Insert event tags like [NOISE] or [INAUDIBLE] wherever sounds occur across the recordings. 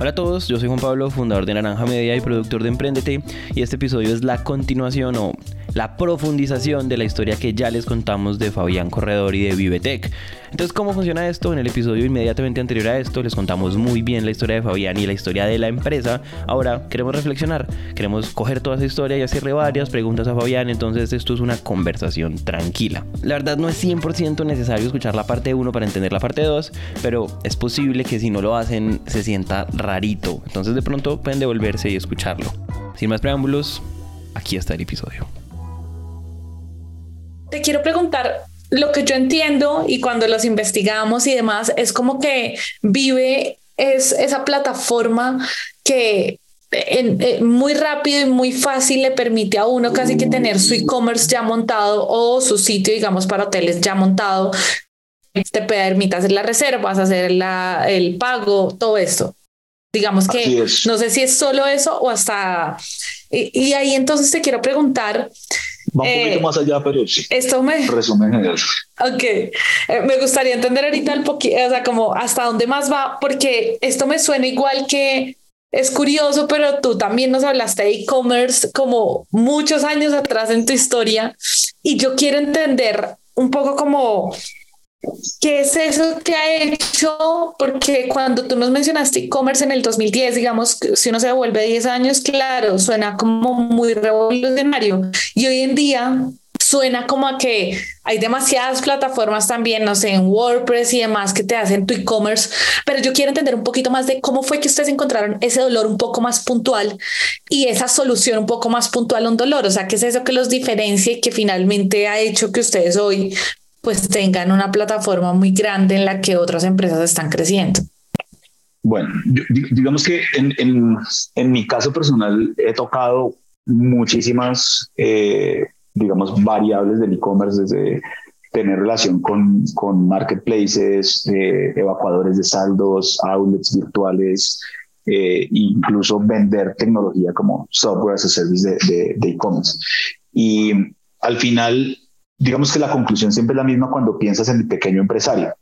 Hola a todos, yo soy Juan Pablo, fundador de Naranja Media y productor de Emprendete, y este episodio es la continuación o la profundización de la historia que ya les contamos de Fabián Corredor y de Vivetech. Entonces, ¿cómo funciona esto? En el episodio inmediatamente anterior a esto les contamos muy bien la historia de Fabián y la historia de la empresa. Ahora queremos reflexionar, queremos coger toda esa historia y hacerle varias preguntas a Fabián, entonces esto es una conversación tranquila. La verdad no es 100% necesario escuchar la parte 1 para entender la parte 2, pero es posible que si no lo hacen se sienta rarito. Entonces de pronto pueden devolverse y escucharlo. Sin más preámbulos, aquí está el episodio. Te quiero preguntar, lo que yo entiendo y cuando los investigamos y demás, es como que vive es esa plataforma que en, muy rápido y muy fácil le permite a uno casi que tener su e-commerce ya montado o su sitio, digamos, para hoteles ya montado. Te permite hacer las reservas, hacer la, el pago, todo esto. Digamos que no sé si es solo eso o hasta... Y, ahí entonces te quiero preguntar... Va un poquito eh, más allá, pero sí. Esto me... Resumen general. Ok. Eh, me gustaría entender ahorita el poquito, o sea, como hasta dónde más va, porque esto me suena igual que es curioso, pero tú también nos hablaste de e-commerce como muchos años atrás en tu historia y yo quiero entender un poco como ¿Qué es eso que ha hecho? Porque cuando tú nos mencionaste e-commerce en el 2010, digamos, si uno se devuelve 10 años, claro, suena como muy revolucionario. Y hoy en día suena como a que hay demasiadas plataformas también, no sé, en WordPress y demás que te hacen tu e-commerce, pero yo quiero entender un poquito más de cómo fue que ustedes encontraron ese dolor un poco más puntual y esa solución un poco más puntual a un dolor, o sea, ¿qué es eso que los diferencia y que finalmente ha hecho que ustedes hoy pues tengan una plataforma muy grande en la que otras empresas están creciendo. Bueno, digamos que en, en, mi caso personal he tocado muchísimas, eh, digamos, variables del e-commerce, desde tener relación con, con marketplaces, eh, evacuadores de saldos, outlets virtuales, eh, incluso vender tecnología como software as a service de e-commerce. y al final digamos que la conclusión siempre es la misma cuando piensas en el pequeño empresario.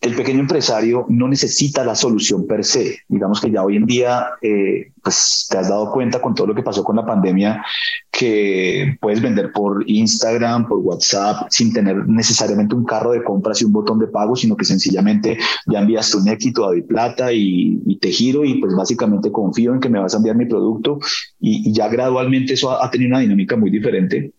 El pequeño empresario no necesita la solución per se. Digamos que ya hoy en día, eh, pues te has dado cuenta con todo lo que pasó con la pandemia, que puedes vender por Instagram, por WhatsApp, sin tener necesariamente un carro de compras y un botón de pago, sino que sencillamente ya envías tu éxito a Plata y, y, te giro y pues básicamente confío en que me vas a enviar mi producto y, ya gradualmente eso ha, ha tenido una dinámica muy diferente.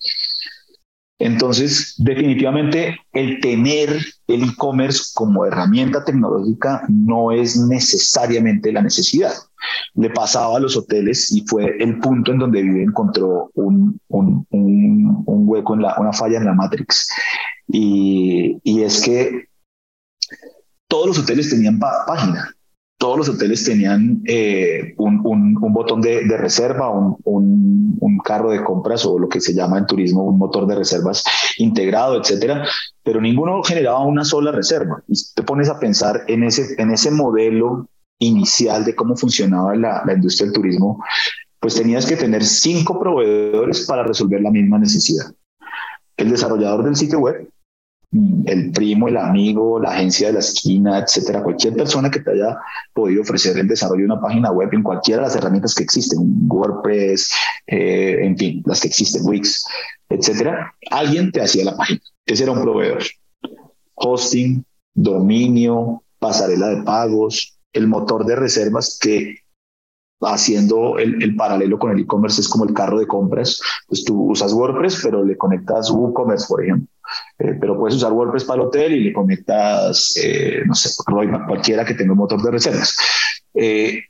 Entonces, definitivamente el tener el e-commerce como herramienta tecnológica no es necesariamente la necesidad. Le pasaba a los hoteles y fue el punto en donde Vive encontró un, un, hueco, en la, una falla en la Matrix. Y, es que todos los hoteles tenían página, todos los hoteles tenían eh, un, botón de, reserva, un, carro de compras o lo que se llama en turismo un motor de reservas integrado, etcétera, pero ninguno generaba una sola reserva. Y te pones a pensar en ese, en ese modelo inicial de cómo funcionaba la industria del turismo, pues tenías que tener cinco proveedores para resolver la misma necesidad. El desarrollador del sitio web, el primo, el amigo, la agencia de la esquina, etcétera, cualquier persona que te haya podido ofrecer el desarrollo de una página web en cualquiera de las herramientas que existen, WordPress, eh, en fin, las que existen, Wix, etcétera, alguien te hacía la página. Ese era un proveedor. Hosting, dominio, pasarela de pagos, el motor de reservas que haciendo el, el paralelo con el e-commerce es como el carro de compras, pues tú usas WordPress, pero le conectas WooCommerce, por ejemplo. Eh, pero puedes usar WordPress para el hotel y le conectas, eh, no sé, cualquiera que tenga un motor de reservas. Eh,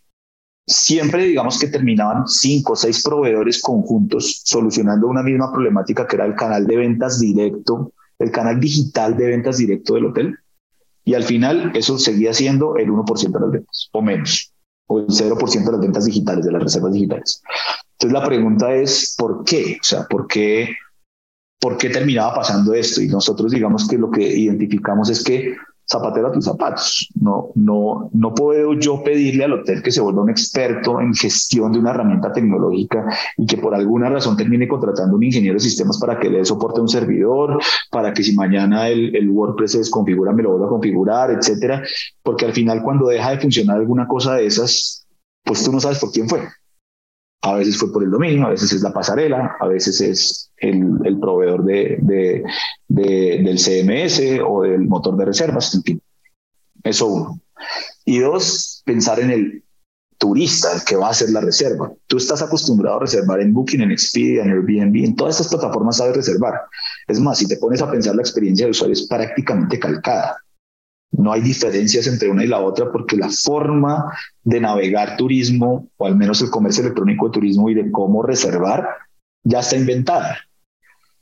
siempre digamos que terminaban cinco o seis proveedores conjuntos solucionando una misma problemática que era el canal de ventas directo, el canal digital de ventas directo del hotel. Y al final eso seguía siendo el 1% de las ventas o menos, o el 0% de las ventas digitales, de las reservas digitales. Entonces la pregunta es, ¿por qué? O sea, ¿por qué por qué terminaba pasando esto. Y nosotros digamos que lo que identificamos es que zapatero tus zapatos. No, no, no puedo yo pedirle al hotel que se vuelva un experto en gestión de una herramienta tecnológica y que por alguna razón termine contratando un ingeniero de sistemas para que le dé soporte a un servidor, para que si mañana el, el WordPress se desconfigura me lo vuelva a configurar, etcétera. Porque al final cuando deja de funcionar alguna cosa de esas, pues tú no sabes por quién fue. A veces fue por el dominio, a veces es la pasarela, a veces es el, el proveedor de, de, del CMS o del motor de reservas, en fin. Eso uno. Y dos, pensar en el turista, el que va a hacer la reserva. Tú estás acostumbrado a reservar en Booking, en Expedia, en Airbnb, en todas estas plataformas sabes reservar. Es más, si te pones a pensar, la experiencia de usuario es prácticamente calcada. No hay diferencias entre una y la otra porque la forma de navegar turismo, o al menos el comercio electrónico de turismo y de cómo reservar, ya está inventada.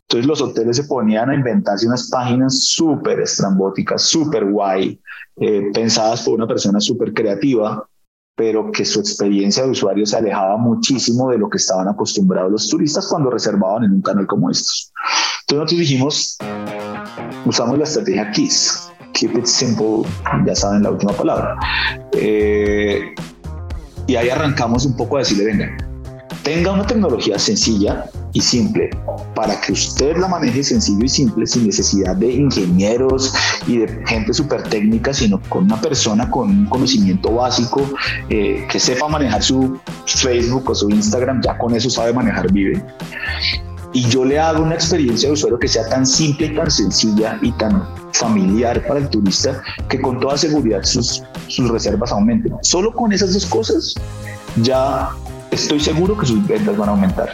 Entonces los hoteles se ponían a inventarse unas páginas súper estrambóticas, súper guay, eh, pensadas por una persona súper creativa, pero que su experiencia de usuario se alejaba muchísimo de lo que estaban acostumbrados los turistas cuando reservaban en un canal como estos. Entonces nosotros dijimos, usamos la estrategia KISS, keep it simple, ya saben la última palabra. Eh, y ahí arrancamos un poco a decirle, venga, tenga una tecnología sencilla y simple para que usted la maneje sencillo y simple sin necesidad de ingenieros y de gente súper técnica, sino con una persona con un conocimiento básico eh, que sepa manejar su Facebook o su Instagram, ya con eso sabe manejar Vive y yo le hago una experiencia de usuario que sea tan simple y tan sencilla y tan familiar para el turista que con toda seguridad sus, sus reservas aumenten. Solo con esas dos cosas ya estoy seguro que sus ventas van a aumentar.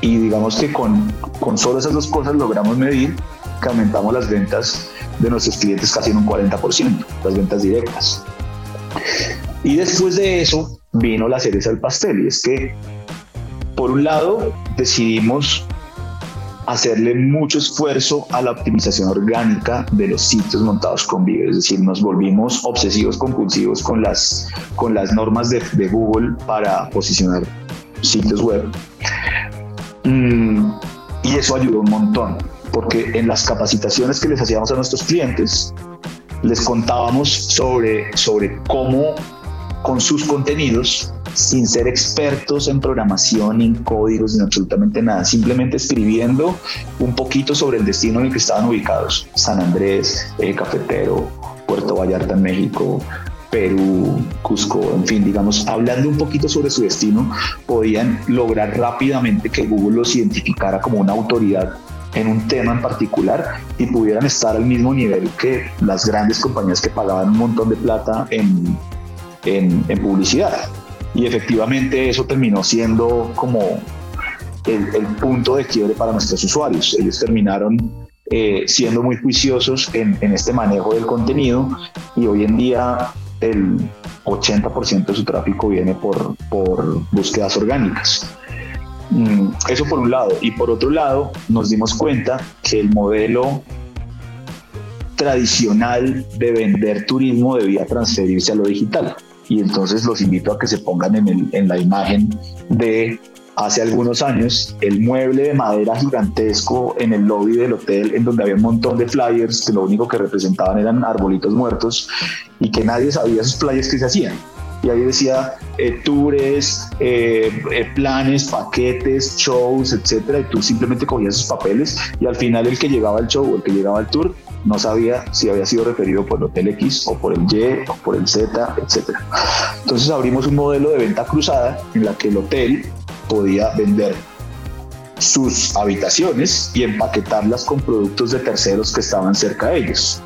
Y digamos que con, con solo esas dos cosas logramos medir que aumentamos las ventas de nuestros clientes casi en un 40%, las ventas directas. Y después de eso vino la cereza del pastel y es que por un lado decidimos hacerle mucho esfuerzo a la optimización orgánica de los sitios montados con Vive, es decir, nos volvimos obsesivos compulsivos con las, con las normas de, de Google para posicionar sitios web. Mm, y eso ayudó un montón, porque en las capacitaciones que les hacíamos a nuestros clientes, les contábamos sobre, sobre cómo con sus contenidos sin ser expertos en programación, en códigos, ni absolutamente nada, simplemente escribiendo un poquito sobre el destino en el que estaban ubicados, San Andrés, eh, Cafetero, Puerto Vallarta México, Perú, Cusco, en fin, digamos, hablando un poquito sobre su destino, podían lograr rápidamente que Google los identificara como una autoridad en un tema en particular y pudieran estar al mismo nivel que las grandes compañías que pagaban un montón de plata en, en, en publicidad. Y efectivamente eso terminó siendo como el, punto de quiebre para nuestros usuarios. Ellos terminaron eh, siendo muy juiciosos en, este manejo del contenido y hoy en día el 80% de su tráfico viene por, por búsquedas orgánicas. Mm, eso por un lado. Y por otro lado, nos dimos cuenta que el modelo tradicional de vender turismo debía transferirse a lo digital y entonces los invito a que se pongan en, el, en la imagen de hace algunos años el mueble de madera gigantesco en el lobby del hotel en donde había un montón de flyers que lo único que representaban eran arbolitos muertos y que nadie sabía esos flyers que se hacían. Y ahí decía eh, tours, eh, eh, planes, paquetes, shows, etcétera. Y tú simplemente cogías esos papeles y al final el que llegaba al show o el que llegaba al tour no sabía si había sido referido por el Hotel X o por el Y o por el Z, etc. Entonces abrimos un modelo de venta cruzada en la que el hotel podía vender sus habitaciones y empaquetarlas con productos de terceros que estaban cerca de ellos.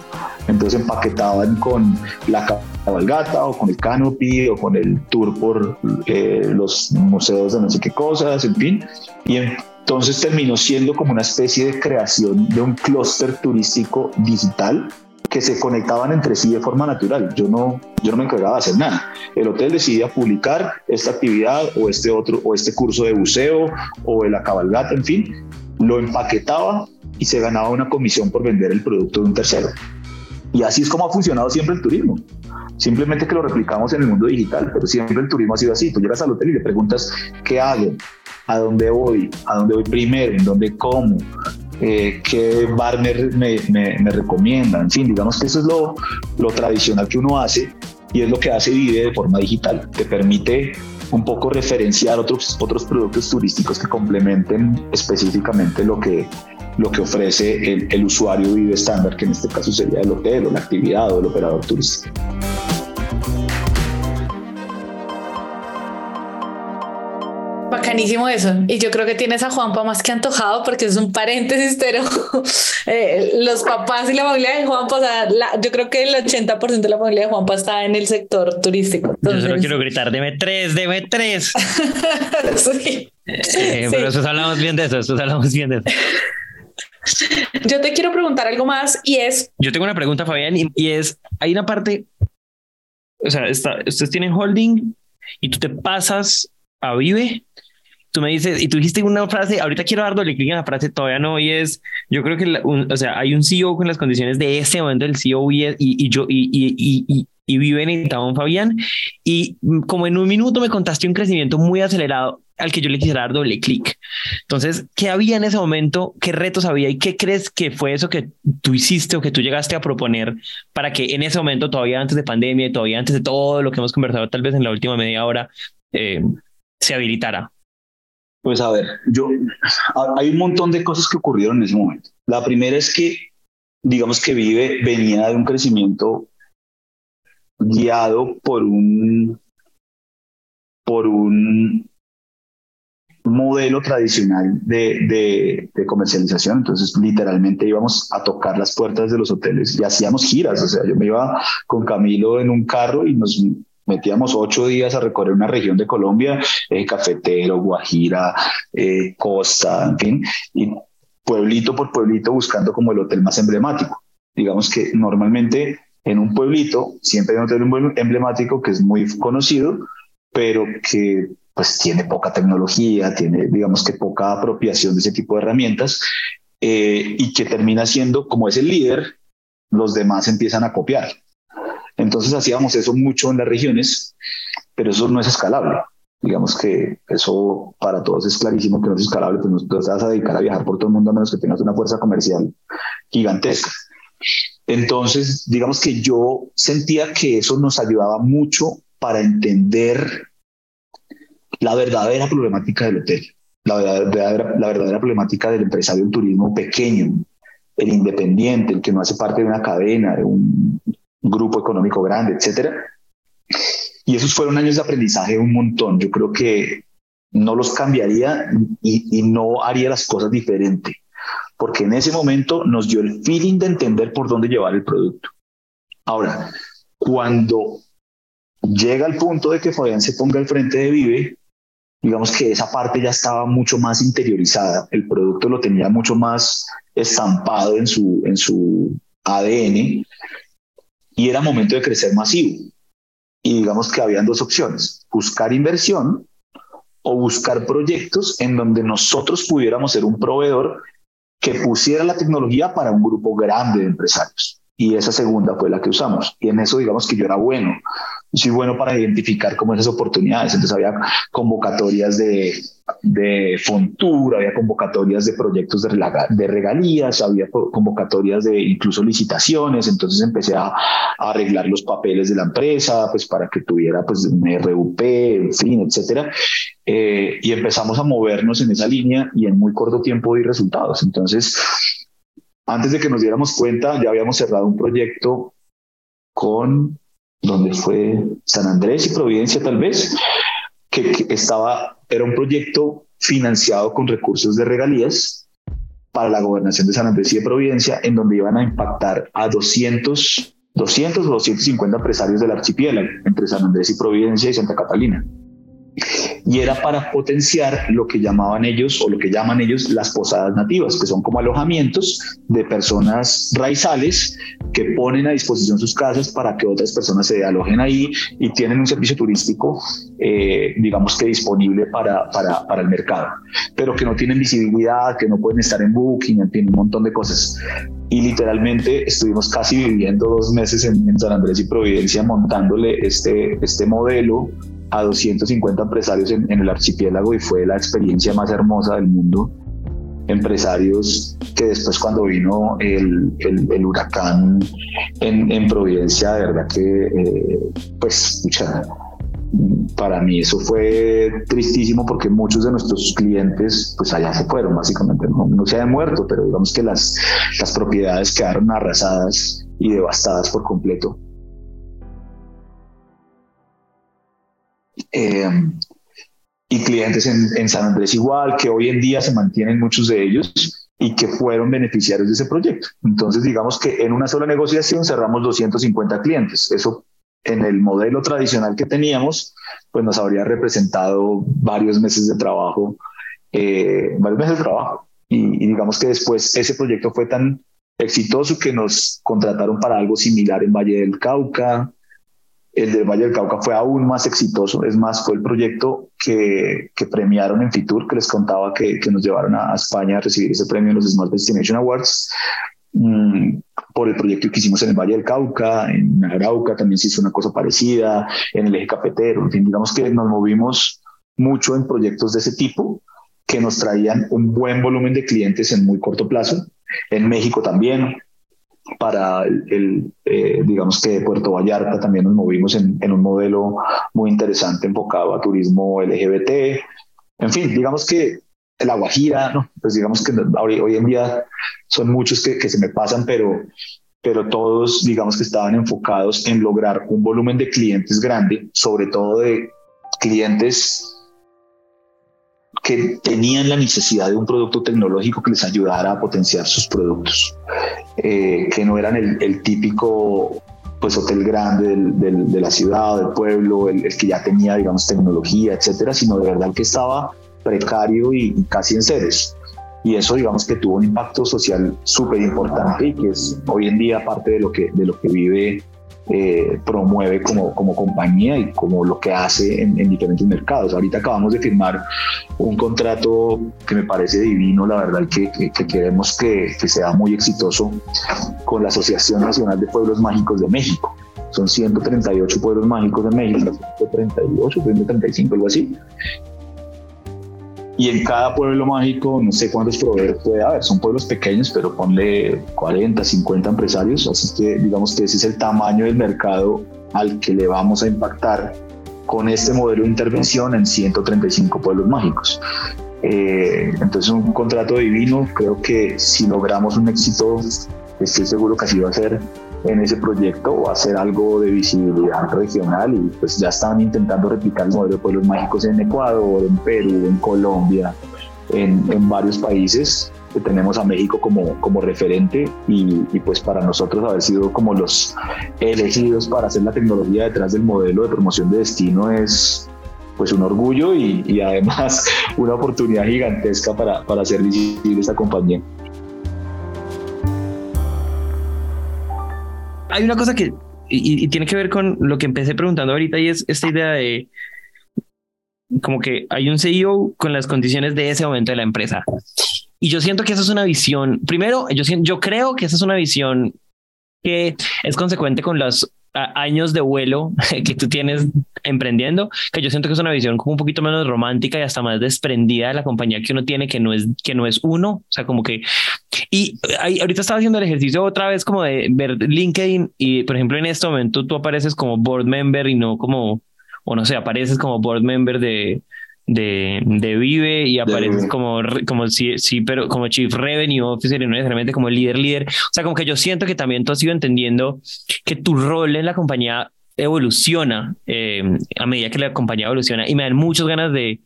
Entonces empaquetaban con la cabalgata o con el canopy o con el tour por eh, los museos de no sé qué cosas, en fin. Y entonces terminó siendo como una especie de creación de un clúster turístico digital que se conectaban entre sí de forma natural. Yo no, yo no me encargaba de hacer nada. El hotel decidía publicar esta actividad o este otro o este curso de buceo o de la cabalgata, en fin, lo empaquetaba y se ganaba una comisión por vender el producto de un tercero. Y así es como ha funcionado siempre el turismo. Simplemente que lo replicamos en el mundo digital, pero siempre el turismo ha sido así. Tú llegas al hotel y le preguntas, ¿qué hago? a dónde voy, a dónde voy primero, en dónde como, eh, qué bar me, me, recomienda, en fin, digamos que eso es lo, lo tradicional que uno hace y es lo que hace Vive de forma digital, te permite un poco referenciar otros, otros productos turísticos que complementen específicamente lo que, lo que ofrece el, el usuario Vive estándar, que en este caso sería el hotel o la actividad o el operador turístico. Bacanísimo eso. Y yo creo que tienes a Juanpa más que antojado porque es un paréntesis, pero [LAUGHS] eh, los papás y la familia de Juanpa, o sea, yo creo que el 80% de la familia de Juanpa está en el sector turístico. Yo solo quiero gritar, deme tres, deme tres. [LAUGHS] sí. Eh, pero eso hablamos bien de eso, eso hablamos bien de eso. [LAUGHS] [LAUGHS] Yo te quiero preguntar algo más y es... Yo tengo una pregunta, Fabián, y, y es, hay una parte, o sea, está, ustedes tienen holding y tú te pasas a Vive. Tú me dices, y tú dijiste una frase, ahorita quiero dar doble clic en la frase, todavía no, y es, yo creo que, o sea, hay un CEO con las condiciones de ese momento del CEO y, y, yo, y, y, y, y vive en Tabón Fabián, y como en un minuto me contaste un crecimiento muy acelerado al que yo le quisiera dar doble clic. Entonces, ¿qué había en ese momento? ¿Qué retos había? ¿Y qué crees que fue eso que tú hiciste o que tú llegaste a proponer para que en ese momento, todavía antes de pandemia, todavía antes de todo lo que hemos conversado tal vez en la última media hora, eh, se habilitara? Pues a ver, yo hay un montón de cosas que ocurrieron en ese momento. La primera es que, digamos que Vive venía de un crecimiento guiado por un por un modelo tradicional de, de, comercialización. Entonces, literalmente íbamos a tocar las puertas de los hoteles y hacíamos giras. O sea, yo me iba con Camilo en un carro y nos metíamos ocho días a recorrer una región de Colombia, eh, Cafetero, Guajira, eh, Costa, en fin, y pueblito por pueblito buscando como el hotel más emblemático. Digamos que normalmente en un pueblito siempre hay un hotel emblemático que es muy conocido, pero que pues tiene poca tecnología, tiene digamos que poca apropiación de ese tipo de herramientas eh, y que termina siendo como es el líder, los demás empiezan a copiar. Entonces hacíamos eso mucho en las regiones, pero eso no es escalable. Digamos que eso para todos es clarísimo que no es escalable, pues no te vas a dedicar a viajar por todo el mundo a menos que tengas una fuerza comercial gigantesca. Entonces, digamos que yo sentía que eso nos ayudaba mucho para entender la verdadera problemática del hotel, la verdadera, la verdadera problemática del empresario del turismo pequeño, el independiente, el que no hace parte de una cadena, de un grupo económico grande, etcétera. Y esos fueron años de aprendizaje un montón. Yo creo que no los cambiaría y, no haría las cosas diferente, porque en ese momento nos dio el feeling de entender por dónde llevar el producto. Ahora, cuando llega el punto de que Fabián se ponga al frente de Vive, digamos que esa parte ya estaba mucho más interiorizada, el producto lo tenía mucho más estampado en su, en su ADN y era momento de crecer masivo. Y digamos que habían dos opciones, buscar inversión o buscar proyectos en donde nosotros pudiéramos ser un proveedor que pusiera la tecnología para un grupo grande de empresarios. Y esa segunda fue la que usamos. Y en eso digamos que yo era bueno soy bueno para identificar como esas oportunidades. Entonces había convocatorias de, de Fontur, había convocatorias de proyectos de, de regalías, había convocatorias de incluso licitaciones. Entonces empecé a, arreglar los papeles de la empresa, pues para que tuviera pues un RUP, en fin, etcétera. Eh, y empezamos a movernos en esa línea y en muy corto tiempo di resultados. Entonces, antes de que nos diéramos cuenta, ya habíamos cerrado un proyecto con donde fue San Andrés y Providencia tal vez, que, estaba, era un proyecto financiado con recursos de regalías para la gobernación de San Andrés y de Providencia, en donde iban a impactar a 200, 200 o 250 empresarios del archipiélago, entre San Andrés y Providencia y Santa Catalina y era para potenciar lo que llamaban ellos o lo que llaman ellos las posadas nativas, que son como alojamientos de personas raizales que ponen a disposición sus casas para que otras personas se alojen ahí y tienen un servicio turístico, eh, digamos que disponible para, para, para, el mercado, pero que no tienen visibilidad, que no pueden estar en Booking, en fin, un montón de cosas. Y literalmente estuvimos casi viviendo dos meses en, en San Andrés y Providencia montándole este, este modelo a 250 empresarios en, el archipiélago y fue la experiencia más hermosa del mundo empresarios que después cuando vino el, el, huracán en, en, Providencia, de verdad que, eh, pues, para mí eso fue tristísimo porque muchos de nuestros clientes pues allá se fueron básicamente, no, se han muerto, pero digamos que las, las propiedades quedaron arrasadas y devastadas por completo. Eh, y clientes en, en, San Andrés igual, que hoy en día se mantienen muchos de ellos y que fueron beneficiarios de ese proyecto. Entonces, digamos que en una sola negociación cerramos 250 clientes. Eso en el modelo tradicional que teníamos, pues nos habría representado varios meses de trabajo, eh, varios meses de trabajo. Y, y, digamos que después ese proyecto fue tan exitoso que nos contrataron para algo similar en Valle del Cauca, el del Valle del Cauca fue aún más exitoso, es más, fue el proyecto que, premiaron en Fitur, que les contaba que, que nos llevaron a, España a recibir ese premio en los Smart Destination Awards, mm, por el proyecto que hicimos en el Valle del Cauca, en Arauca también se hizo una cosa parecida, en el eje cafetero, en fin, digamos que nos movimos mucho en proyectos de ese tipo que nos traían un buen volumen de clientes en muy corto plazo. En México también, para el, eh, digamos que Puerto Vallarta también nos movimos en, en, un modelo muy interesante enfocado a turismo LGBT. En fin, digamos que la Guajira, ¿no? pues digamos que hoy, hoy en día son muchos que, que, se me pasan, pero, pero todos digamos que estaban enfocados en lograr un volumen de clientes grande, sobre todo de clientes que tenían la necesidad de un producto tecnológico que les ayudara a potenciar sus productos, eh, que no eran el, típico pues hotel grande de la ciudad, del pueblo, el, que ya tenía, digamos, tecnología, etcétera, sino de verdad que estaba precario y, casi en ceros. Y eso, digamos, que tuvo un impacto social súper importante y que es hoy en día parte de lo que, de lo que vive eh, promueve como, como compañía y como lo que hace en, diferentes mercados. Ahorita acabamos de firmar un contrato que me parece divino, la verdad, que, que, queremos que, que, sea muy exitoso con la Asociación Nacional de Pueblos Mágicos de México. Son 138 pueblos mágicos de México, 138, 135, algo así y en cada pueblo mágico, no sé cuántos proveedores puede haber, son pueblos pequeños, pero ponle 40, 50 empresarios, así que digamos que ese es el tamaño del mercado al que le vamos a impactar con este modelo de intervención en 135 pueblos mágicos. Eh, entonces un contrato divino, creo que si logramos un éxito, estoy seguro que así va a ser en ese proyecto o hacer algo de visibilidad regional y pues ya están intentando replicar el modelo de pueblos mágicos en Ecuador, en Perú, en Colombia, en, en varios países que tenemos a México como, como referente y, y, pues para nosotros haber sido como los elegidos para hacer la tecnología detrás del modelo de promoción de destino es pues un orgullo y, y además [LAUGHS] una oportunidad gigantesca para, para hacer visible esta compañía. Hay una cosa que, tiene que ver con lo que empecé preguntando ahorita, y es esta idea de como que hay un CEO con las condiciones de ese momento de la empresa. Y yo siento que esa es una visión, primero, yo, yo creo que esa es una visión que es consecuente con las años de vuelo [LAUGHS] que tú tienes emprendiendo, que yo siento que es una visión como un poquito menos romántica y hasta más desprendida de la compañía que uno tiene, que no es, que no es uno, o sea, como que... Y ahorita estaba haciendo el ejercicio otra vez como de ver LinkedIn y, por ejemplo, en este momento tú apareces como board member y no como, o no sé, apareces como board member de, de, de Vive y apareces como, como sí, sí, pero como Chief Revenue Officer y no necesariamente como líder, líder. O sea, como que yo siento que también tú has ido entendiendo que tu rol en la compañía evoluciona eh, a medida que la compañía evoluciona y me dan muchas ganas de...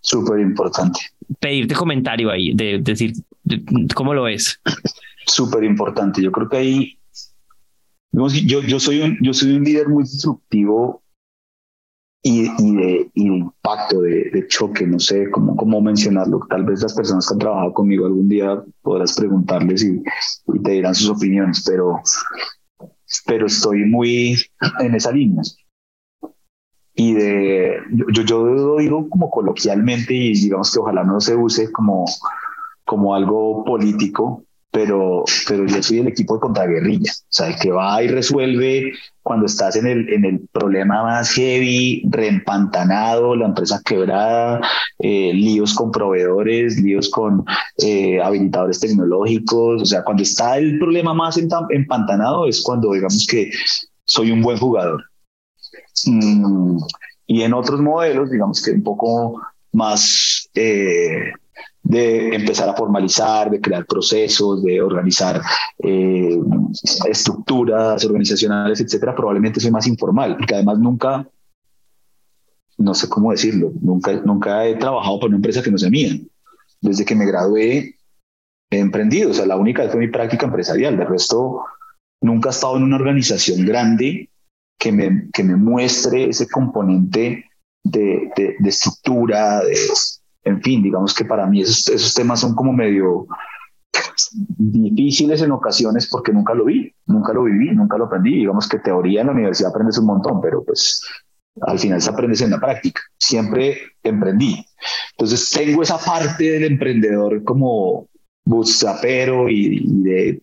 Súper importante. Pedirte comentario ahí, de, decir cómo lo ves. Súper importante. Yo creo que ahí... Yo, yo, soy un, yo soy un líder muy disruptivo y, y, de, impacto, de, choque, no sé cómo, cómo mencionarlo. Tal vez las personas que han trabajado conmigo algún día podrás preguntarles y, te dirán sus opiniones, pero, pero estoy muy en esa línea. Y de, yo, yo lo digo como coloquialmente y digamos que ojalá no se use como, como algo político, pero, pero yo soy el equipo de contraguerrilla, o sea, el que va y resuelve cuando estás en el, en el problema más heavy, reempantanado, la empresa quebrada, eh, líos con proveedores, líos con eh, habilitadores tecnológicos, o sea, cuando está el problema más empantanado es cuando digamos que soy un buen jugador. Mm, y en otros modelos, digamos que un poco más... Eh, de empezar a formalizar, de crear procesos, de organizar eh, estructuras organizacionales, etcétera, probablemente soy más informal, porque además nunca, no sé cómo decirlo, nunca, nunca he trabajado para una empresa que no sea mía. Desde que me gradué he emprendido, o sea, la única fue mi práctica empresarial, de resto nunca he estado en una organización grande que me, que me muestre ese componente de, de, de estructura, de, en fin, digamos que para mí esos, esos temas son como medio difíciles en ocasiones porque nunca lo vi, nunca lo viví, nunca lo aprendí. Digamos que teoría en la universidad aprendes un montón, pero pues al final se aprendes en la práctica. Siempre emprendí. Entonces tengo esa parte del emprendedor como bootstrapero y, y de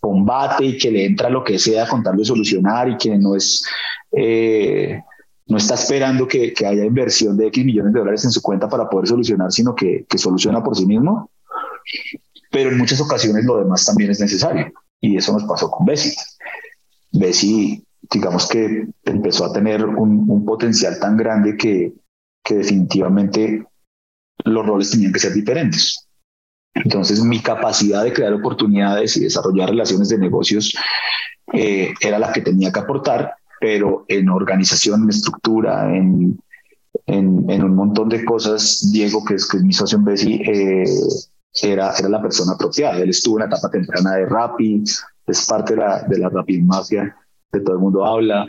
combate y que le entra lo que sea con tal de solucionar y que no es eh, no está esperando que, haya inversión de X millones de dólares en su cuenta para poder solucionar, sino que, soluciona por sí mismo. Pero en muchas ocasiones lo demás también es necesario. Y eso nos pasó con Bessie. Bessie, digamos que empezó a tener un, potencial tan grande que, que definitivamente los roles tenían que ser diferentes. Entonces, mi capacidad de crear oportunidades y desarrollar relaciones de negocios eh, era la que tenía que aportar pero en organización, en estructura, en, en, un montón de cosas, Diego, que es, que es mi socio en Besi, eh, era, era la persona apropiada. Él estuvo en la etapa temprana de Rappi, es parte de la, de la Rappi Mafia, de todo el mundo habla.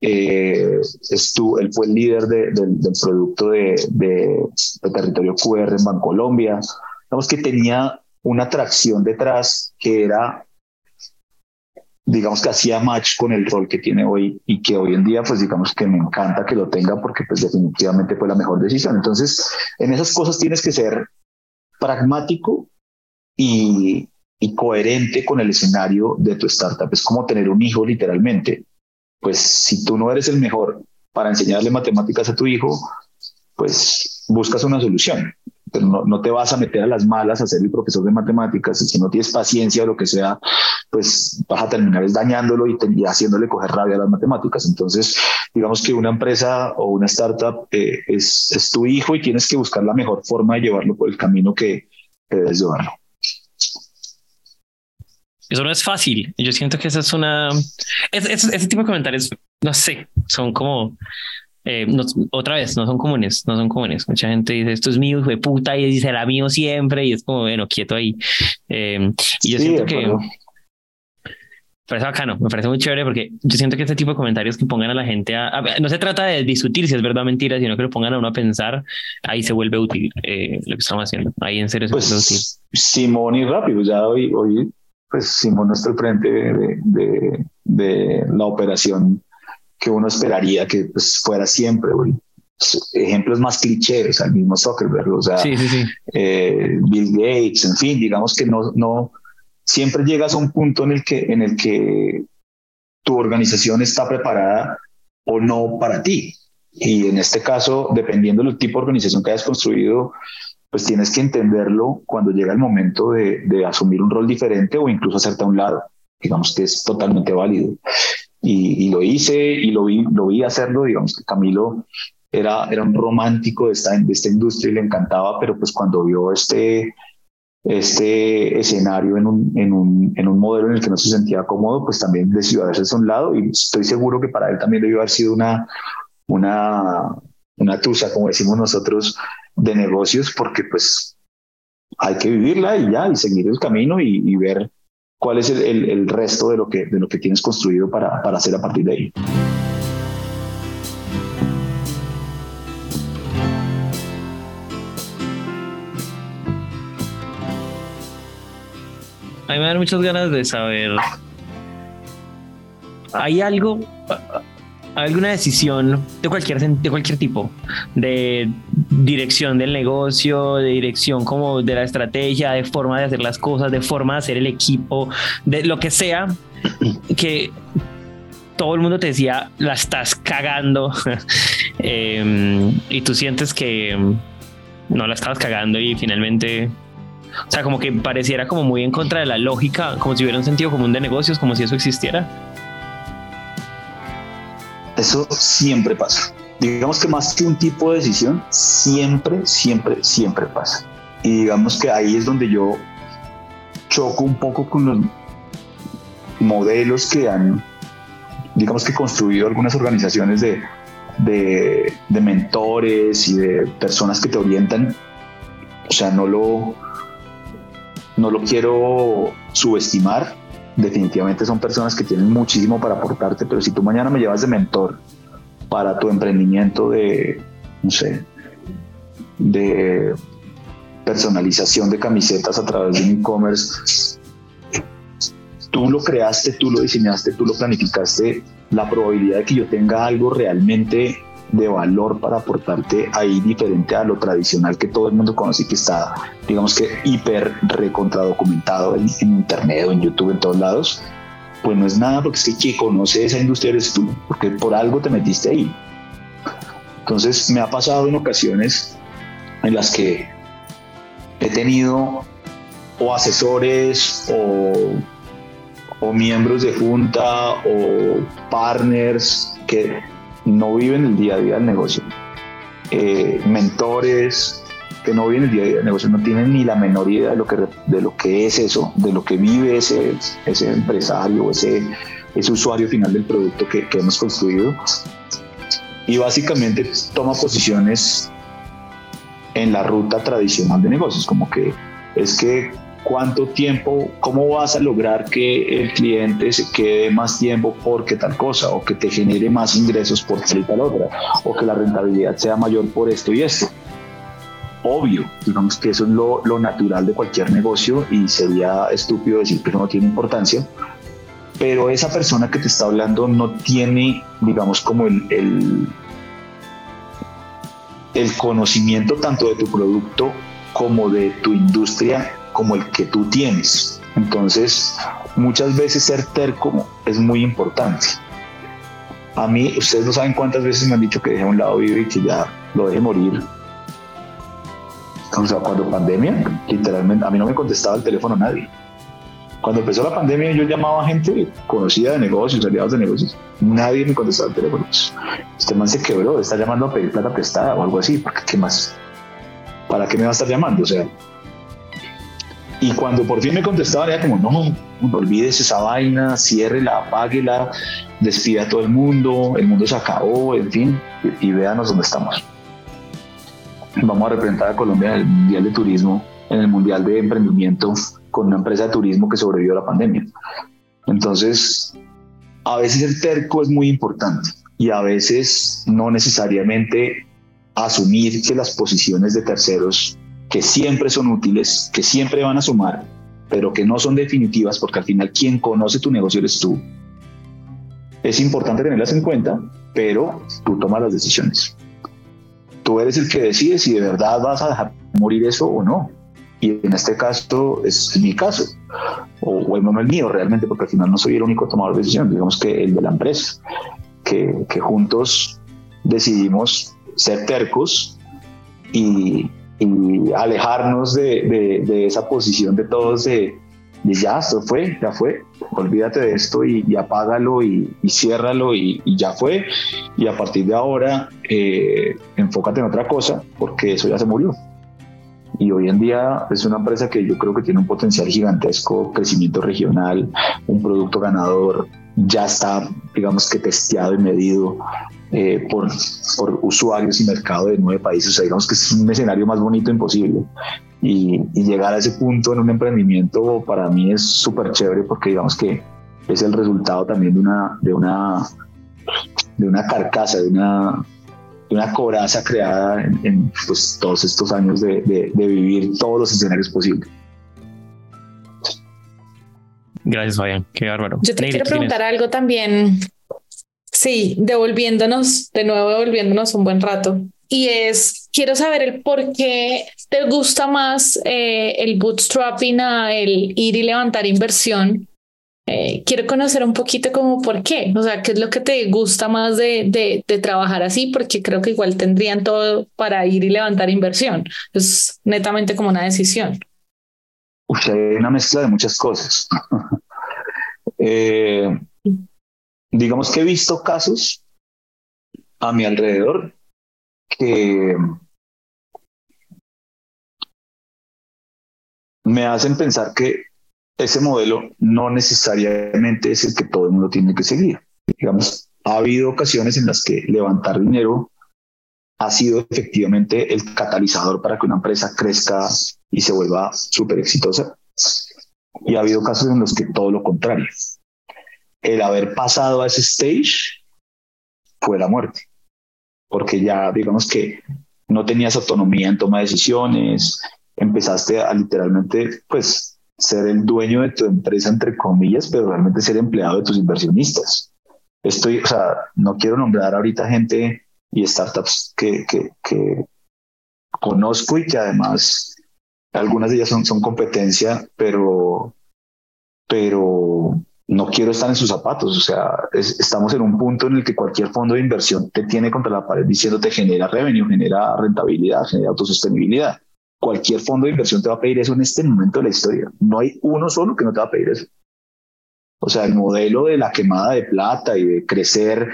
Eh, estuvo, él fue el líder del producto de, de, de, territorio QR en Bancolombia. Digamos que tenía una atracción detrás que era digamos que hacía match con el rol que tiene hoy y que hoy en día pues digamos que me encanta que lo tenga porque pues definitivamente fue la mejor decisión. Entonces, en esas cosas tienes que ser pragmático y, y coherente con el escenario de tu startup. Es como tener un hijo literalmente. Pues si tú no eres el mejor para enseñarle matemáticas a tu hijo, pues buscas una solución pero no, no, te vas a meter a las malas a ser el profesor de matemáticas y si no tienes paciencia o lo que sea, pues vas a terminar dañándolo y, haciéndole coger rabia a las matemáticas. Entonces, digamos que una empresa o una startup eh, es, es, tu hijo y tienes que buscar la mejor forma de llevarlo por el camino que, debes llevarlo. Eso no es fácil. Yo siento que esa es una... ese tipo de comentarios, no sé, son como eh, otra vez, no son comunes, no son comunes. Mucha gente dice, esto es mío, hijo de puta, y será mío siempre, y es como, bueno, quieto ahí. Eh, y yo siento que... Me parece bacano, me parece muy chévere porque yo siento que este tipo de comentarios que pongan a la gente a, no se trata de discutir si es verdad o mentira, sino que lo pongan a uno a pensar, ahí se vuelve útil eh, lo que estamos haciendo, ahí en serio se pues, vuelve útil. Simón y rápido, ya hoy, hoy pues Simón no está al frente de, de, de la operación que uno esperaría que pues, fuera siempre. Ejemplos más clichés, el mismo Zuckerberg, o sea, eh, Bill Gates, en fin, digamos que no, no, siempre llegas a un punto en el que, en el que tu organización está preparada o no para ti. Y en este caso, dependiendo del tipo de organización que hayas construido, pues tienes que entenderlo cuando llega el momento de, de asumir un rol diferente o incluso hacerte a un lado. Digamos que es totalmente válido y, lo hice y lo vi, lo vi hacerlo, digamos que Camilo era, era un romántico de esta, de esta industria y le encantaba, pero pues cuando vio este, este escenario en un, en, un, en un modelo en el que no se sentía cómodo, pues también decidió hacerse a un lado y estoy seguro que para él también debió haber sido una, una, una tusa, como decimos nosotros, de negocios, porque pues hay que vivirla y ya, y seguir el camino y, y ver cuál es el, el, resto de lo, que, de lo que tienes construido para, para hacer a partir de ahí. A mí me dan muchas ganas de saber. Hay algo. Alguna decisión de cualquier, de cualquier tipo, de dirección del negocio, de dirección como de la estrategia, de forma de hacer las cosas, de forma de hacer el equipo, de lo que sea, [CLEARS THROAT] que todo el mundo te decía, la estás cagando, [LAUGHS] em, y tú sientes que no la estabas cagando y finalmente o sea, como que pareciera como muy en contra de la lógica, como si hubiera un sentido común de negocios, como si eso existiera. Eso siempre pasa. Digamos que más que un tipo de decisión, siempre, siempre, siempre pasa. Y digamos que ahí es donde yo choco un poco con los modelos que han, digamos que construido algunas organizaciones de, de, mentores y de personas que te orientan. O sea, no lo, no lo quiero subestimar. Definitivamente son personas que tienen muchísimo para aportarte, pero si tú mañana me llevas de mentor para tu emprendimiento de, no sé, de personalización de camisetas a través de un e-commerce, tú lo creaste, tú lo diseñaste, tú lo planificaste, la probabilidad de que yo tenga algo realmente de valor para aportarte ahí diferente a lo tradicional que todo el mundo conoce y que está, digamos que hiper recontradocumentado en, en internet o en YouTube, en todos lados, pues no es nada porque es que quien conoce esa industria eres tú, porque por algo te metiste ahí. Entonces me ha pasado en ocasiones en las que he tenido o asesores o, o miembros de junta o partners que no viven el día a día del negocio. Eh, mentores que no viven el día a día del negocio no tienen ni la menor idea de lo que, de lo que es eso, de lo que vive ese, ese empresario, ese, ese usuario final del producto que, que hemos construido. Y básicamente toma posiciones en la ruta tradicional de negocios, como que es que cuánto tiempo, cómo vas a lograr que el cliente se quede más tiempo porque tal cosa, o que te genere más ingresos por tal y tal otra, o que la rentabilidad sea mayor por esto y esto. Obvio, digamos que eso es lo, lo natural de cualquier negocio y sería estúpido decir que no tiene importancia, pero esa persona que te está hablando no tiene, digamos, como el, el, el conocimiento tanto de tu producto como de tu industria como el que tú tienes. Entonces, muchas veces ser terco es muy importante. A mí, ustedes no saben cuántas veces me han dicho que deje a un lado vivo y que ya lo deje morir. O sea, cuando pandemia, literalmente, a mí no me contestaba el teléfono nadie. Cuando empezó la pandemia, yo llamaba a gente conocida de negocios, aliados de negocios. Nadie me contestaba el teléfono. Este man se quebró, está llamando a pedir plata prestada o algo así, porque ¿qué más? ¿Para qué me va a estar llamando? O sea, y cuando por fin me contestaban, era como, no, no olvides esa vaina, ciérrela, apáguela, despida a todo el mundo, el mundo se acabó, en fin, y, véanos dónde estamos. Vamos a representar a Colombia en el Mundial de Turismo, en el Mundial de Emprendimiento, con una empresa de turismo que sobrevivió a la pandemia. Entonces, a veces el terco es muy importante y a veces no necesariamente asumir que las posiciones de terceros que siempre son útiles, que siempre van a sumar, pero que no son definitivas porque al final quien conoce tu negocio eres tú. Es importante tenerlas en cuenta, pero tú tomas las decisiones. Tú eres el que decide si de verdad vas a dejar morir eso o no. Y en este caso es mi caso, o bueno, no el mío realmente, porque al final no soy el único tomador de decisiones, digamos que el de la empresa, que, que juntos decidimos ser tercos y, y alejarnos de, de, esa posición de todos de, ya, esto fue, ya fue, olvídate de esto y, apágalo y, y ciérralo y, ya fue. Y a partir de ahora, eh, enfócate en otra cosa porque eso ya se murió. Y hoy en día es una empresa que yo creo que tiene un potencial gigantesco, crecimiento regional, un producto ganador, ya está, digamos que testeado y medido eh, por, por, usuarios y mercado de nueve países. O sea, digamos que es un escenario más bonito imposible. Y, llegar a ese punto en un emprendimiento para mí es súper chévere porque digamos que es el resultado también de una, de una, de una carcasa, de una, de una coraza creada en, pues, todos estos años de, de, de vivir todos los escenarios posibles. Gracias, Fabián. Qué bárbaro. Yo te quiero preguntar algo también Sí, devolviéndonos, de nuevo devolviéndonos un buen rato. Y es, quiero saber el por qué te gusta más eh, el bootstrapping a el ir y levantar inversión. Eh, quiero conocer un poquito como por qué, o sea, qué es lo que te gusta más de, de, de trabajar así, porque creo que igual tendrían todo para ir y levantar inversión. Es netamente como una decisión. Usted hay una mezcla de muchas cosas. [LAUGHS] eh, digamos que he visto casos a mi alrededor que me hacen pensar que ese modelo no necesariamente es el que todo el mundo tiene que seguir. Digamos, ha habido ocasiones en las que levantar dinero ha sido efectivamente el catalizador para que una empresa crezca y se vuelva súper exitosa. Y ha habido casos en los que todo lo contrario el haber pasado a ese stage fue la muerte, porque ya digamos que no tenías autonomía en toma de decisiones, empezaste a literalmente, pues, ser el dueño de tu empresa, entre comillas, pero realmente ser empleado de tus inversionistas. Estoy, o sea, no quiero nombrar ahorita gente y startups que, que, conozco y que además algunas de ellas son, son competencia, pero, pero no quiero estar en sus zapatos. O sea, estamos en un punto en el que cualquier fondo de inversión te tiene contra la pared diciéndote genera revenue, genera rentabilidad, genera autosostenibilidad. Cualquier fondo de inversión te va a pedir eso en este momento de la historia. No hay uno solo que no te va a pedir eso. O sea, el modelo de la quemada de plata y de crecer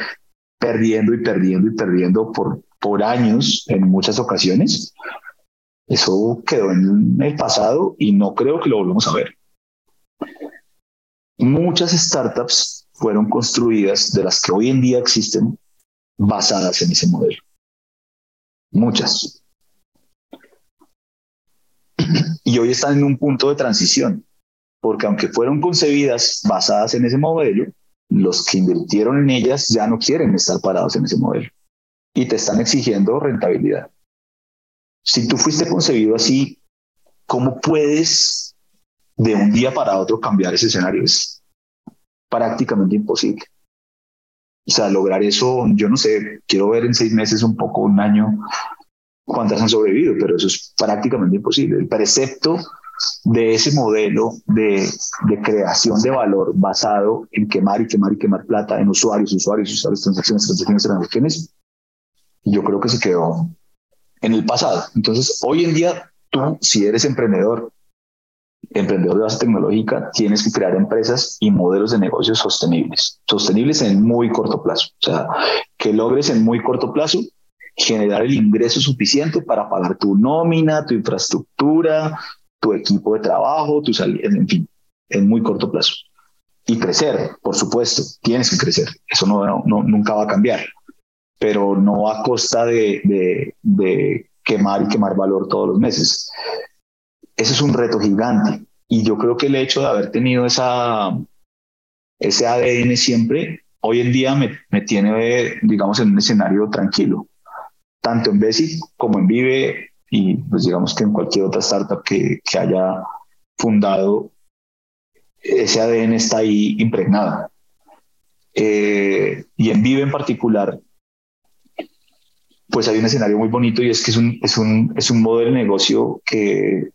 perdiendo y perdiendo y perdiendo por, por años en muchas ocasiones, eso quedó en el pasado y no creo que lo volvamos a ver. Muchas startups fueron construidas de las que hoy en día existen basadas en ese modelo. Muchas. [CLEARS THROAT] Y hoy están en un punto de transición, porque aunque fueron concebidas basadas en ese modelo, los que invirtieron en ellas ya no quieren estar parados en ese modelo y te están exigiendo rentabilidad. Si tú fuiste concebido así, ¿cómo puedes de un día para otro cambiar ese escenario es prácticamente imposible. O sea, lograr eso, yo no sé, quiero ver en seis meses, un poco, un año, cuántas han sobrevivido, pero eso es prácticamente imposible. El precepto de ese modelo de, de, creación de valor basado en quemar y quemar y quemar plata en usuarios, usuarios, usuarios, transacciones, transacciones, transacciones, yo creo que se quedó en el pasado. Entonces, hoy en día, tú, si eres emprendedor, emprendedor de base tecnológica, tienes que crear empresas y modelos de negocios sostenibles, sostenibles en muy corto plazo. O sea, que logres en muy corto plazo generar el ingreso suficiente para pagar tu nómina, tu infraestructura, tu equipo de trabajo, tu salida, en fin, en muy corto plazo. Y crecer, por supuesto, tienes que crecer. Eso no, no nunca va a cambiar, pero no a costa de, de, de quemar y quemar valor todos los meses. Ese es un reto gigante. Y yo creo que el hecho de haber tenido esa, ese ADN siempre, hoy en día me, me tiene, digamos, en un escenario tranquilo, tanto en Basic como en Vive y pues digamos que en cualquier otra startup que, que haya fundado, ese ADN está ahí impregnado. Eh, y en Vive en particular, pues hay un escenario muy bonito y es que es un, es un, es un modelo de negocio que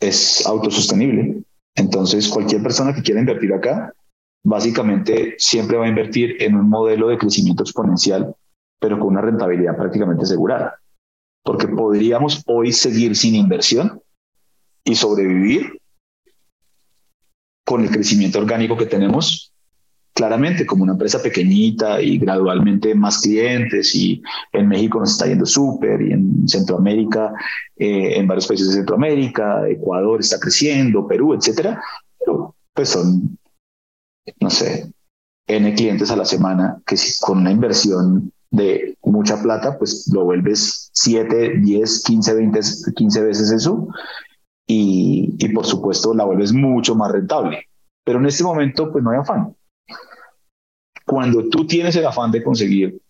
es autosostenible. Entonces, cualquier persona que quiera invertir acá, básicamente siempre va a invertir en un modelo de crecimiento exponencial, pero con una rentabilidad prácticamente asegurada. Porque podríamos hoy seguir sin inversión y sobrevivir con el crecimiento orgánico que tenemos claramente como una empresa pequeñita y gradualmente más clientes y en México nos está yendo súper y en Centroamérica, eh, en varios países de Centroamérica, Ecuador está creciendo, Perú, etcétera, pero pues son, no sé, N clientes a la semana que si con una inversión de mucha plata, pues lo vuelves 7, 10, 15, 20, 15 veces eso y, y por supuesto la vuelves mucho más rentable. Pero en este momento, pues no hay afán cuando tú tienes el afán de conseguir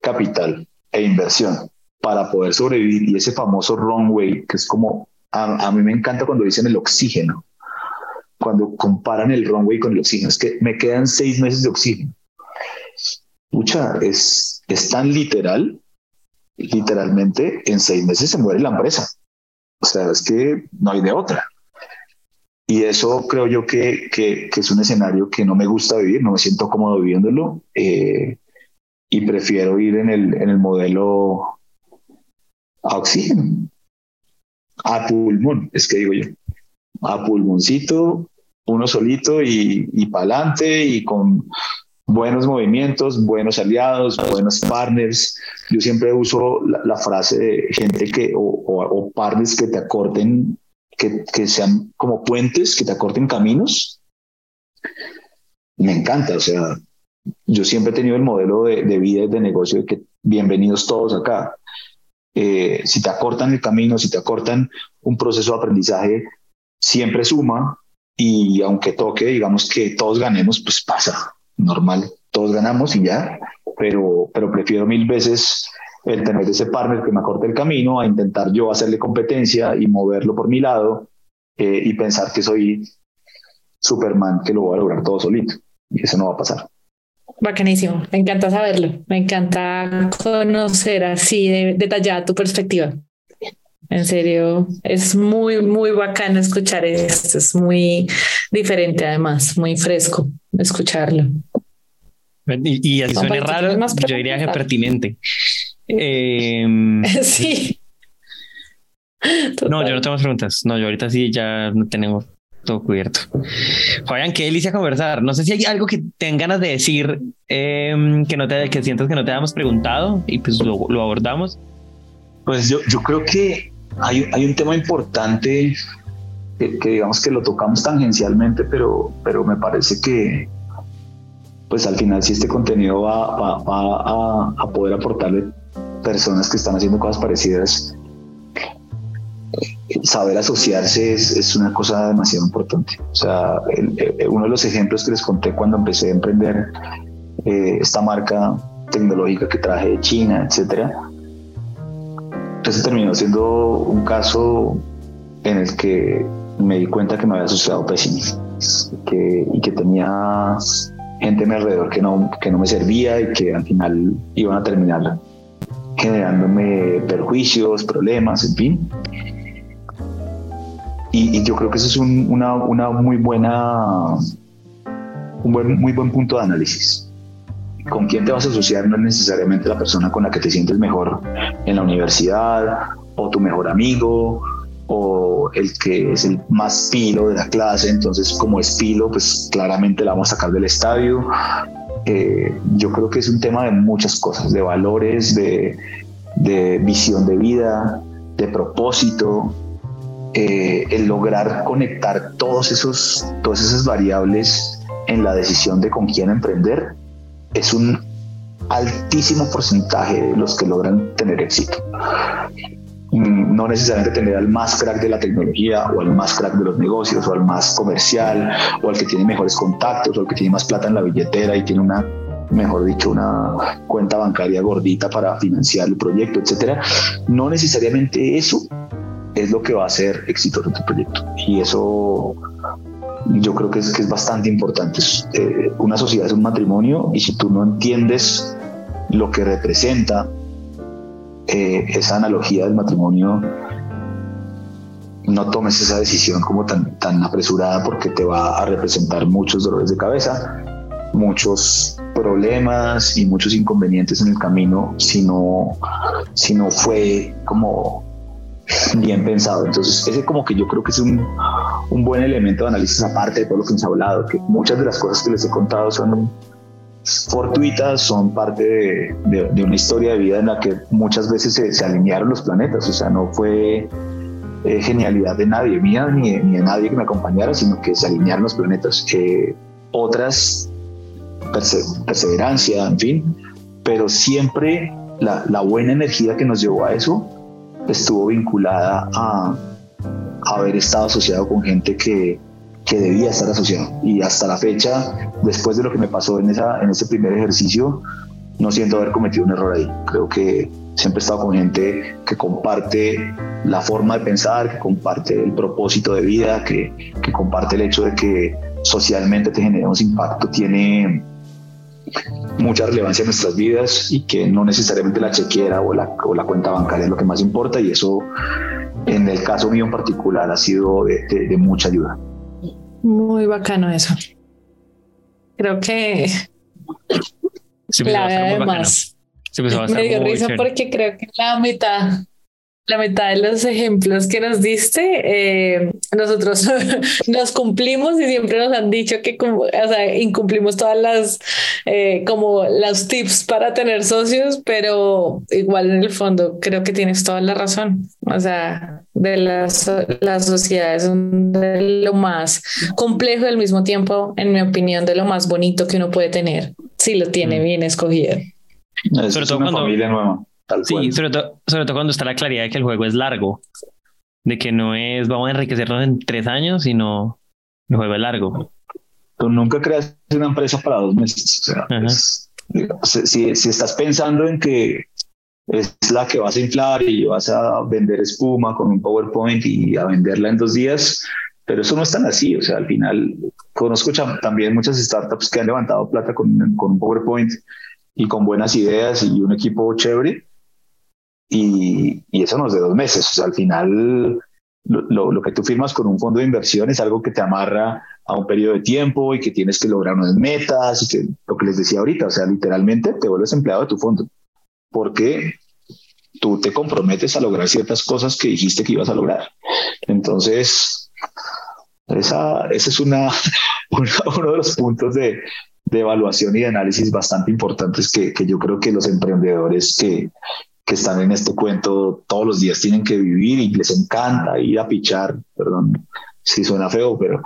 capital e inversión para poder sobrevivir y ese famoso runway, que es como, a, mí me encanta cuando dicen el oxígeno, cuando comparan el runway con el oxígeno, es que me quedan seis meses de oxígeno. pucha, es, es tan literal, literalmente en seis meses se muere la empresa. O sea, es que no hay de otra. Y eso creo yo que, que, es un escenario que no me gusta vivir, no me siento cómodo viviéndolo eh, y prefiero ir en el, en el modelo a oxígeno, a pulmón, es que digo yo, a pulmoncito, uno solito y, y para adelante y con buenos movimientos, buenos aliados, buenos partners. Yo siempre uso la, frase de gente que, o, o, partners que te acorten, que, sean como puentes, que te acorten caminos. Me encanta, o sea, yo siempre he tenido el modelo de, de vida y de negocio de que bienvenidos todos acá. Eh, si te acortan el camino, si te acortan un proceso de aprendizaje, siempre suma y aunque toque, digamos que todos ganemos, pues pasa, normal, todos ganamos y ya, pero, pero prefiero mil veces el tener ese partner que me acorte el camino a intentar yo hacerle competencia y moverlo por mi lado eh, y pensar que soy Superman que lo voy a lograr todo solito. Y eso no va a pasar. Bacanísimo, me encanta saberlo, me encanta conocer así de, detallada tu perspectiva. En serio, es muy, muy bacano escuchar esto, es muy diferente además, muy fresco escucharlo. Y, y así suena raro, yo diría que pertinente. Em, [LAUGHS] sí. No, yo no tengo más preguntas. No, yo ahorita sí ya no tenemos todo cubierto. Fabián, qué delicia conversar. No sé si hay algo que tengan ganas de decir em, que no te que sientas que no te hayamos preguntado y pues lo, lo abordamos. Pues yo, yo creo que hay, hay un tema importante que, que, digamos que lo tocamos tangencialmente, pero, pero me parece que pues al final si este contenido va, va, va a, a poder aportarle personas que están haciendo cosas parecidas saber asociarse es, es, una cosa demasiado importante. O sea, uno de los ejemplos que les conté cuando empecé a emprender eh, esta marca tecnológica que traje de China, etcétera, entonces terminó siendo un caso en el que me di cuenta que me había asociado pésimo que, y que tenía gente a mi alrededor que no, que no me servía y que al final iban a terminar generándome perjuicios, problemas, en fin. Y, yo creo que eso es una, una, muy buena, un buen, muy buen punto de análisis. Con quién te vas a asociar no es necesariamente la persona con la que te sientes mejor en la universidad o tu mejor amigo o el que es el más filo de la clase, entonces como es filo, pues claramente la vamos a sacar del estadio. Eh, yo creo que es un tema de muchas cosas, de valores, de, visión de vida, de propósito, eh, el lograr conectar todos esos, todas esas variables en la decisión de con quién emprender es un altísimo porcentaje de los que logran tener éxito. No necesariamente tener al más crack de la tecnología o al más crack de los negocios o al más comercial o al que tiene mejores contactos o al que tiene más plata en la billetera y tiene una mejor dicho, una cuenta bancaria gordita para financiar el proyecto, etcétera. No necesariamente eso es lo que va a ser exitoso tu proyecto. Y eso yo creo que es, que es bastante importante. Eh, una sociedad es un matrimonio y si tú no entiendes lo que representa eh, esa analogía del matrimonio, no tomes esa decisión como tan, tan apresurada porque te va a representar muchos dolores de cabeza, muchos problemas y muchos inconvenientes en el camino si no, si no fue como bien pensado. Entonces, ese como que yo creo que es un, un buen elemento de análisis aparte de todo lo que hemos hablado, que muchas de las cosas que les he contado son fortuitas, son parte de, una historia de vida en la que muchas veces se, alinearon los planetas, o sea, no fue eh, genialidad de nadie mía ni de, nadie que me acompañara, sino que se alinearon los planetas. Eh, otras, perseverancia, en fin, pero siempre la, la buena energía que nos llevó a eso estuvo vinculada a, haber estado asociado con gente que, que debía estar asociado. Y hasta la fecha, después de lo que me pasó en, esa, en ese primer ejercicio, no siento haber cometido un error ahí. Creo que siempre he estado con gente que comparte la forma de pensar, que comparte el propósito de vida, que, que comparte el hecho de que socialmente te generamos impacto, tiene mucha relevancia en nuestras vidas y que no necesariamente la chequera o la, o la cuenta bancaria es lo que más importa y eso en el caso mío en particular ha sido de, de mucha ayuda. Muy bacano eso. Creo que Sí, pues, va a clave ser muy bacano. además. Sí, pues, Me dio risa chévere. porque creo que la mitad, la mitad de los ejemplos que nos diste, eh, nosotros [LAUGHS] nos cumplimos y siempre nos han dicho que como, o sea, incumplimos todas las eh, como los tips para tener socios, pero igual en el fondo creo que tienes toda la razón. O sea, de las, las sociedades son de lo más complejo y al mismo tiempo, en mi opinión, de lo más bonito que uno puede tener, si lo tiene Mm. bien escogido. Eso Sobre es todo una cuando- familia nueva. Tal Sí, cual. sobre todo, sobre todo cuando está la claridad de que el juego es largo, de que no es vamos a enriquecernos en tres años, sino el juego es largo. Tú nunca creas una empresa para dos meses. O sea, es- si, si estás pensando en que es la que vas a inflar y vas a vender espuma con un PowerPoint y a venderla en dos días, pero eso no es tan así. O sea, al final conozco también muchas startups que han levantado plata con, con un PowerPoint y con buenas ideas y un equipo chévere. Y, y eso no es de dos meses. O sea, al final lo, lo- que tú firmas con un fondo de inversión es algo que te amarra a un periodo de tiempo y que tienes que lograr unas metas lo que les decía ahorita, o sea, literalmente te vuelves empleado de tu fondo porque tú te comprometes a lograr ciertas cosas que dijiste que ibas a lograr. Entonces, esa, ese es [LAUGHS] una- uno de los puntos de, de evaluación y de análisis bastante importantes que, que yo creo que los emprendedores que, que están en este cuento todos los días tienen que vivir y les encanta ir a pichar, perdón si suena feo, pero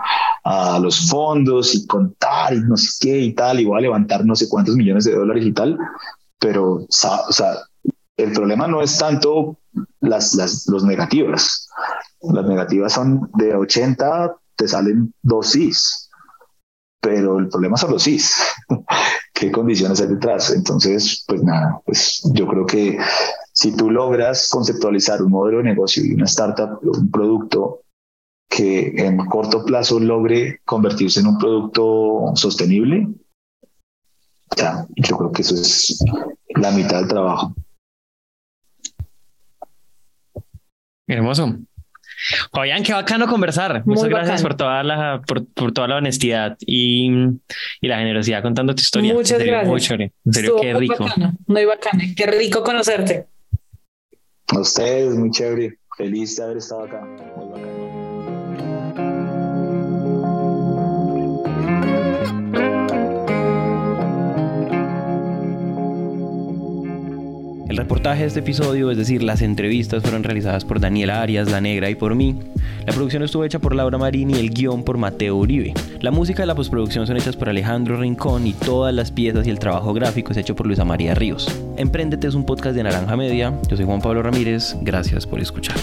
a los fondos y contar y no sé qué y tal, y voy a levantar no sé cuántos millones de dólares y tal, pero o sea, el problema no es tanto las, las los negativas. Las negativas son de 80, te salen dos sís, pero el problema son los sís. [LAUGHS] ¿Qué condiciones hay detrás? Entonces, pues nada, pues yo creo que si tú logras conceptualizar un modelo de negocio y una startup, un producto que en corto plazo logre convertirse en un producto sostenible, ya, yo creo que eso es la mitad del trabajo. Hermoso. Fabián, qué bacano conversar. Muchas gracias por toda la por, por toda la honestidad y, y la generosidad contando tu historia. Muchas serio, gracias. Muy chévere. En serio, Estuvo qué muy rico. bacano, muy bacano. Qué rico conocerte. A ustedes, muy chévere. Feliz de haber estado acá. Muy bacano. El reportaje de este episodio, es decir, las entrevistas, fueron realizadas por Daniela Arias, La Negra y por mí. La producción estuvo hecha por Laura Marín y el guion por Mateo Uribe. La música y la postproducción son hechas por Alejandro Rincón y todas las piezas y el trabajo gráfico es hecho por Luisa María Ríos. Emprendete es un podcast de Naranja Media. Yo soy Juan Pablo Ramírez. Gracias por escuchar.